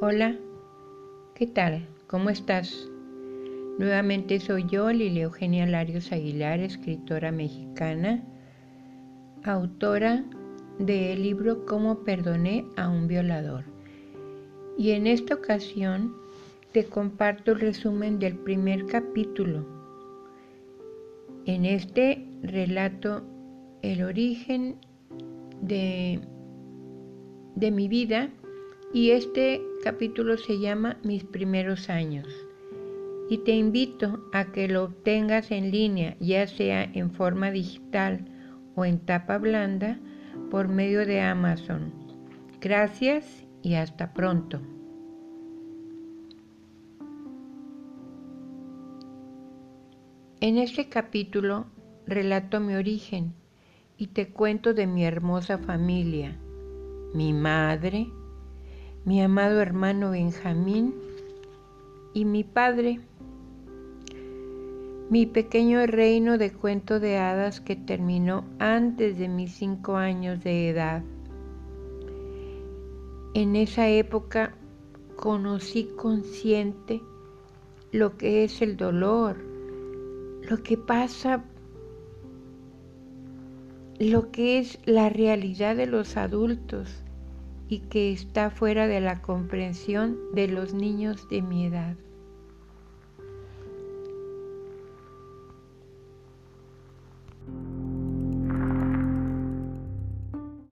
Hola, ¿qué tal? ¿Cómo estás? Nuevamente soy yo, Lilia Eugenia Larios Aguilar, escritora mexicana, autora del libro Cómo perdoné a un violador. Y en esta ocasión te comparto el resumen del primer capítulo. En este relato el origen de, de mi vida y este capítulo se llama Mis primeros años. Y te invito a que lo obtengas en línea, ya sea en forma digital o en tapa blanda, por medio de Amazon. Gracias y hasta pronto. En este capítulo relato mi origen y te cuento de mi hermosa familia, mi madre, mi amado hermano Benjamín y mi padre, mi pequeño reino de cuento de hadas que terminó antes de mis cinco años de edad. En esa época conocí consciente lo que es el dolor, lo que pasa lo que es la realidad de los adultos y que está fuera de la comprensión de los niños de mi edad.